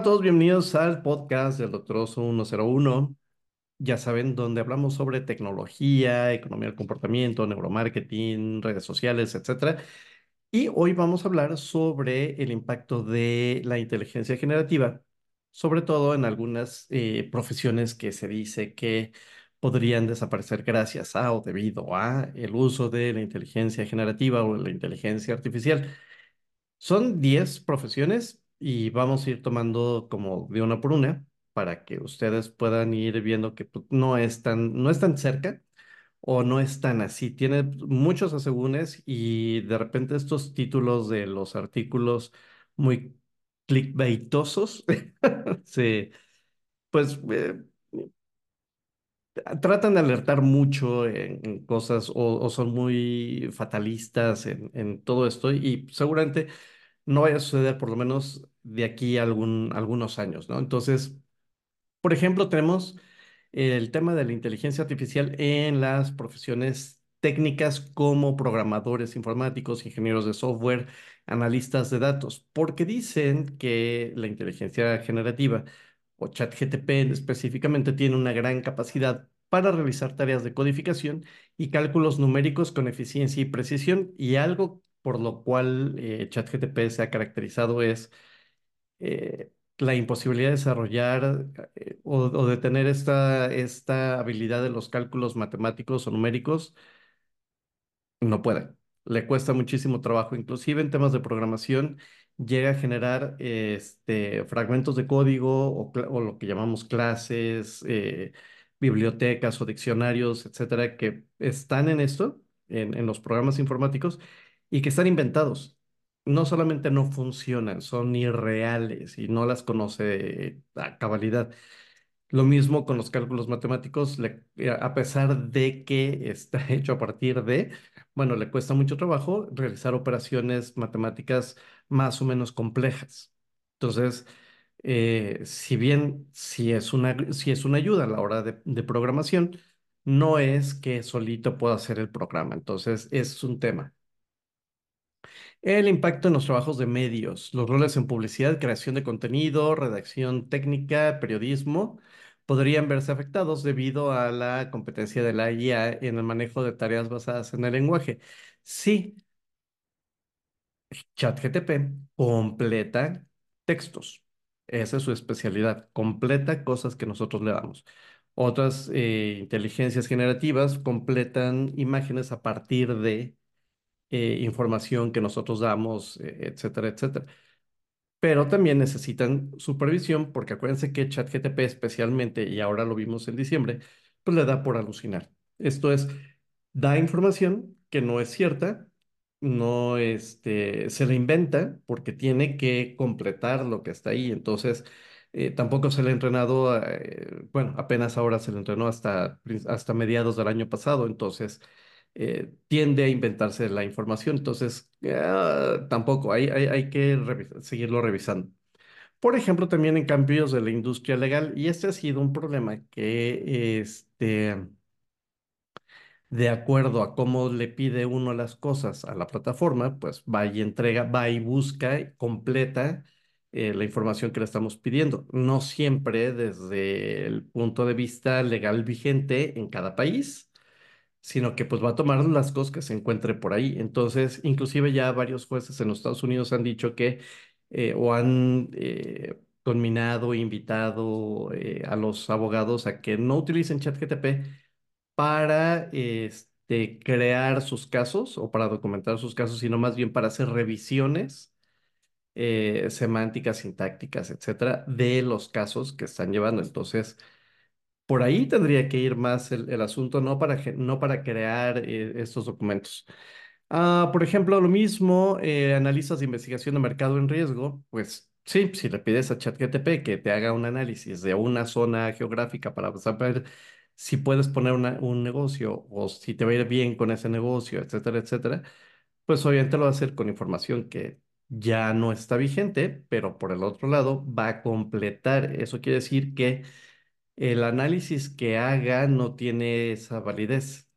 a todos, bienvenidos al podcast del Doctor Oso 101. Ya saben, donde hablamos sobre tecnología, economía del comportamiento, neuromarketing, redes sociales, etcétera. Y hoy vamos a hablar sobre el impacto de la inteligencia generativa, sobre todo en algunas eh, profesiones que se dice que podrían desaparecer gracias a o debido a el uso de la inteligencia generativa o la inteligencia artificial. Son 10 profesiones y vamos a ir tomando como de una por una para que ustedes puedan ir viendo que pues, no es tan, no es cerca o no es tan así. Tiene muchos asegúnes y de repente estos títulos de los artículos muy clickbaitosos, sí, pues eh, tratan de alertar mucho en, cosas o, son muy fatalistas en todo esto y seguramente no vaya a suceder por lo menos de aquí a algún, algunos años, ¿no? Entonces, por ejemplo, tenemos el tema de la inteligencia artificial en las profesiones técnicas como programadores informáticos, ingenieros de software, analistas de datos, porque dicen que la inteligencia generativa o ChatGTP específicamente tiene una gran capacidad para realizar tareas de codificación y cálculos numéricos con eficiencia y precisión y algo por lo cual eh, ChatGTP se ha caracterizado es eh, la imposibilidad de desarrollar eh, o, de tener esta, esta habilidad de los cálculos matemáticos o numéricos, no puede. Le cuesta muchísimo trabajo, inclusive en temas de programación, llega a generar este, fragmentos de código o, lo que llamamos clases, eh, bibliotecas o diccionarios, etcétera, que están en esto, en los programas informáticos, y que están inventados. No solamente no funcionan, son irreales y no las conoce a cabalidad. Lo mismo con los cálculos matemáticos, le, a pesar de que está hecho a partir de, bueno, le cuesta mucho trabajo realizar operaciones matemáticas más o menos complejas. Entonces, eh, si bien si es una, si es una ayuda a la hora de, de programación, no es que solito pueda hacer el programa. Entonces, es un tema. El impacto en los trabajos de medios, los roles en publicidad, creación de contenido, redacción técnica, periodismo, podrían verse afectados debido a la competencia de la IA en el manejo de tareas basadas en el lenguaje. Sí, ChatGTP completa textos. Esa es su especialidad. Completa cosas que nosotros le damos. Otras eh, inteligencias generativas completan imágenes a partir de eh, información que nosotros damos, eh, etcétera, etcétera. Pero también necesitan supervisión porque acuérdense que ChatGTP especialmente, y ahora lo vimos en diciembre, pues le da por alucinar. Esto es, da información que no es cierta, no este, se la inventa porque tiene que completar lo que está ahí. Entonces, eh, tampoco se le ha entrenado, bueno, apenas ahora se le entrenó hasta, hasta mediados del año pasado. Entonces, eh, tiende a inventarse la información, entonces uh, tampoco, hay, hay, que seguirlo revisando. Por ejemplo, también en cambios de la industria legal, y este ha sido un problema que, este, de acuerdo a cómo le pide uno las cosas a la plataforma, pues va y entrega, va y busca, completa eh, la información que le estamos pidiendo. No siempre desde el punto de vista legal vigente en cada país sino que pues va a tomar las cosas que se encuentre por ahí. Entonces, inclusive ya varios jueces en los Estados Unidos han dicho que eh, o han eh, conminado, invitado eh, a los abogados a que no utilicen ChatGTP para este, crear sus casos o para documentar sus casos, sino más bien para hacer revisiones semánticas, sintácticas, etcétera, de los casos que están llevando. Entonces, por ahí tendría que ir más el, asunto, no para, no para crear eh, estos documentos. Ah, por ejemplo, lo mismo, eh, analistas de investigación de mercado en riesgo, pues sí, si le pides a ChatGTP que te haga un análisis de una zona geográfica para saber si puedes poner un negocio o si te va a ir bien con ese negocio, etcétera, etcétera, pues obviamente lo va a hacer con información que ya no está vigente, pero por el otro lado va a completar. Eso quiere decir que el análisis que haga no tiene esa validez.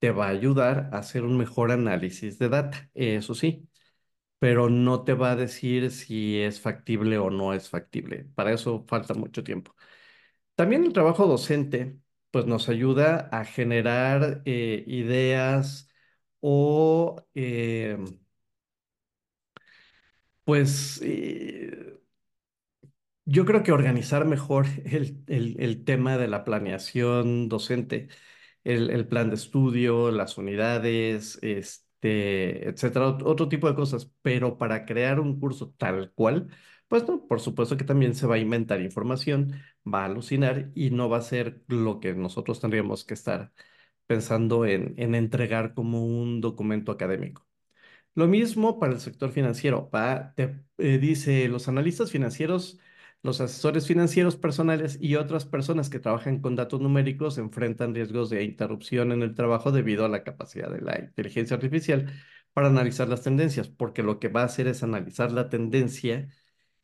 Te va a ayudar a hacer un mejor análisis de data, eso sí. pero no te va a decir si es factible o no es factible. Para eso falta mucho tiempo. También el trabajo docente, pues nos ayuda a generar eh, ideas o, eh, pues, eh, yo creo que organizar mejor el, el- el tema de la planeación docente, el, el plan de estudio, las unidades, este, etcétera, ot- otro tipo de cosas, pero para crear un curso tal cual, pues no, por supuesto que también se va a inventar información, va a alucinar y no va a ser lo que nosotros tendríamos que estar pensando en, en entregar como un documento académico. Lo mismo para el sector financiero. Va, te, eh, dice, los analistas financieros, los asesores financieros personales y otras personas que trabajan con datos numéricos enfrentan riesgos de interrupción en el trabajo debido a la capacidad de la inteligencia artificial para analizar las tendencias, porque lo que va a hacer es analizar la tendencia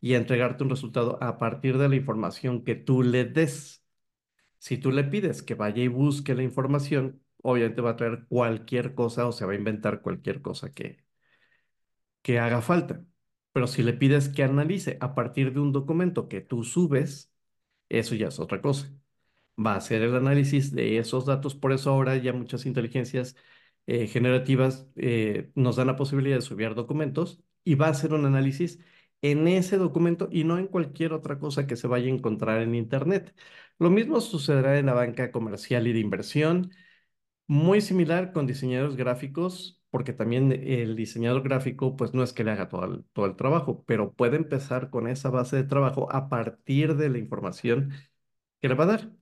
y entregarte un resultado a partir de la información que tú le des. Si tú le pides que vaya y busque la información, obviamente va a traer cualquier cosa o se va a inventar cualquier cosa que que haga falta. Pero si le pides que analice a partir de un documento que tú subes, eso ya es otra cosa. Va a hacer el análisis de esos datos. Por eso ahora ya muchas inteligencias eh, generativas eh, nos dan la posibilidad de subir documentos y va a hacer un análisis en ese documento y no en cualquier otra cosa que se vaya a encontrar en Internet. Lo mismo sucederá en la banca comercial y de inversión muy similar con diseñadores gráficos, porque también el diseñador gráfico, pues no es que le haga todo el, todo el trabajo, pero puede empezar con esa base de trabajo a partir de la información que le va a dar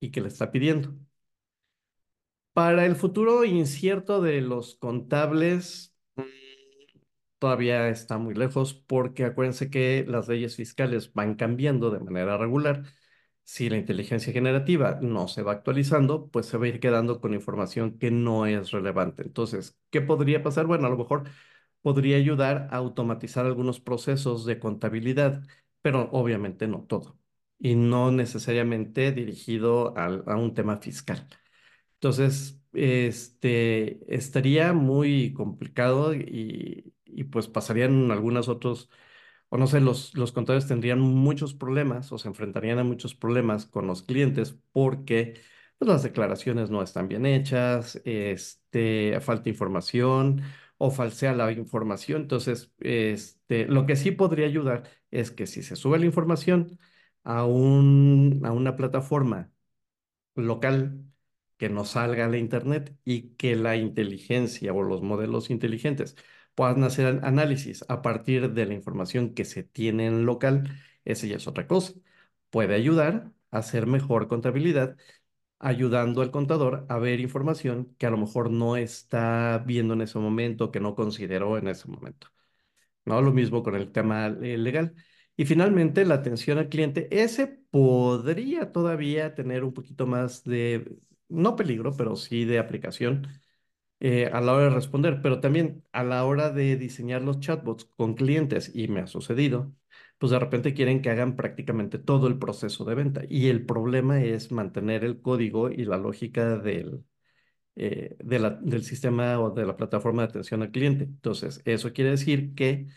y que le está pidiendo. Para el futuro incierto de los contables, mm, todavía está muy lejos porque acuérdense que las leyes fiscales van cambiando de manera regular. Si la inteligencia generativa no se va actualizando, pues se va a ir quedando con información que no es relevante. Entonces, ¿qué podría pasar? Bueno, a lo mejor podría ayudar a automatizar algunos procesos de contabilidad, pero obviamente no todo. Y no necesariamente dirigido a un tema fiscal. Entonces, este, estaría muy complicado y, y pues pasarían algunos otros, o no sé, los, los contadores tendrían muchos problemas o se enfrentarían a muchos problemas con los clientes porque pues, las declaraciones no están bien hechas, este, falta información o falsea la información. Entonces, este, lo que sí podría ayudar es que si se sube la información a un, a una plataforma local que no salga a la internet y que la inteligencia o los modelos inteligentes puedan hacer an- análisis a partir de la información que se tiene en local, esa ya es otra cosa. Puede ayudar a hacer mejor contabilidad, ayudando al contador a ver información que a lo mejor no está viendo en ese momento, que no consideró en ese momento. ¿no? Lo mismo con el tema legal. Y finalmente, la atención al cliente, ese podría todavía tener un poquito más de, no peligro, pero sí de aplicación eh, a la hora de responder, pero también a la hora de diseñar los chatbots con clientes, y me ha sucedido, pues de repente quieren que hagan prácticamente todo el proceso de venta. Y el problema es mantener el código y la lógica del, eh, del sistema o de la plataforma de atención al cliente. Entonces, eso quiere decir que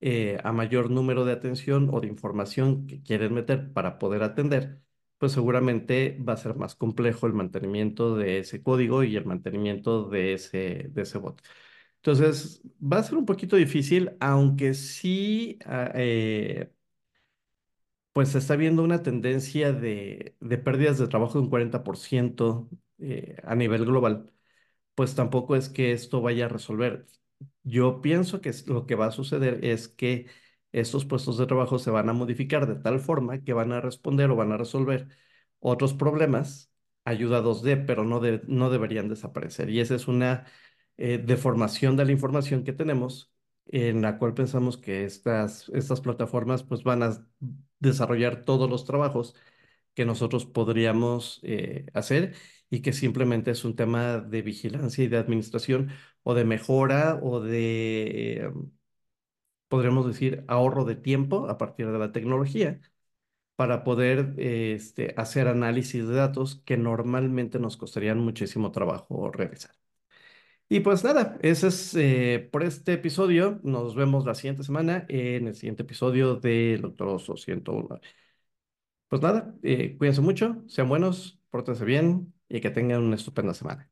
eh, a mayor número de atención o de información que quieren meter para poder atender, pues seguramente va a ser más complejo el mantenimiento de ese código y el mantenimiento de ese, de ese bot. Entonces, va a ser un poquito difícil, aunque sí, ah, eh, pues se está viendo una tendencia de, de pérdidas de trabajo de un 40% eh, a nivel global pues tampoco es que esto vaya a resolver. Yo pienso que lo que va a suceder es que estos puestos de trabajo se van a modificar de tal forma que van a responder o van a resolver otros problemas ayudados de, pero no, de- no deberían desaparecer. Y esa es una eh, deformación de la información que tenemos, en la cual pensamos que estas, estas plataformas pues van a desarrollar todos los trabajos que nosotros podríamos eh, hacer y que simplemente es un tema de vigilancia y de administración o de mejora o de, podríamos decir, ahorro de tiempo a partir de la tecnología para poder este, hacer análisis de datos que normalmente nos costarían muchísimo trabajo realizar. Y pues nada, ese es eh, por este episodio. Nos vemos la siguiente semana en el siguiente episodio de Doctoroso 101. Pues nada, eh, cuídense mucho, sean buenos, pórtense bien y que tengan una estupenda semana.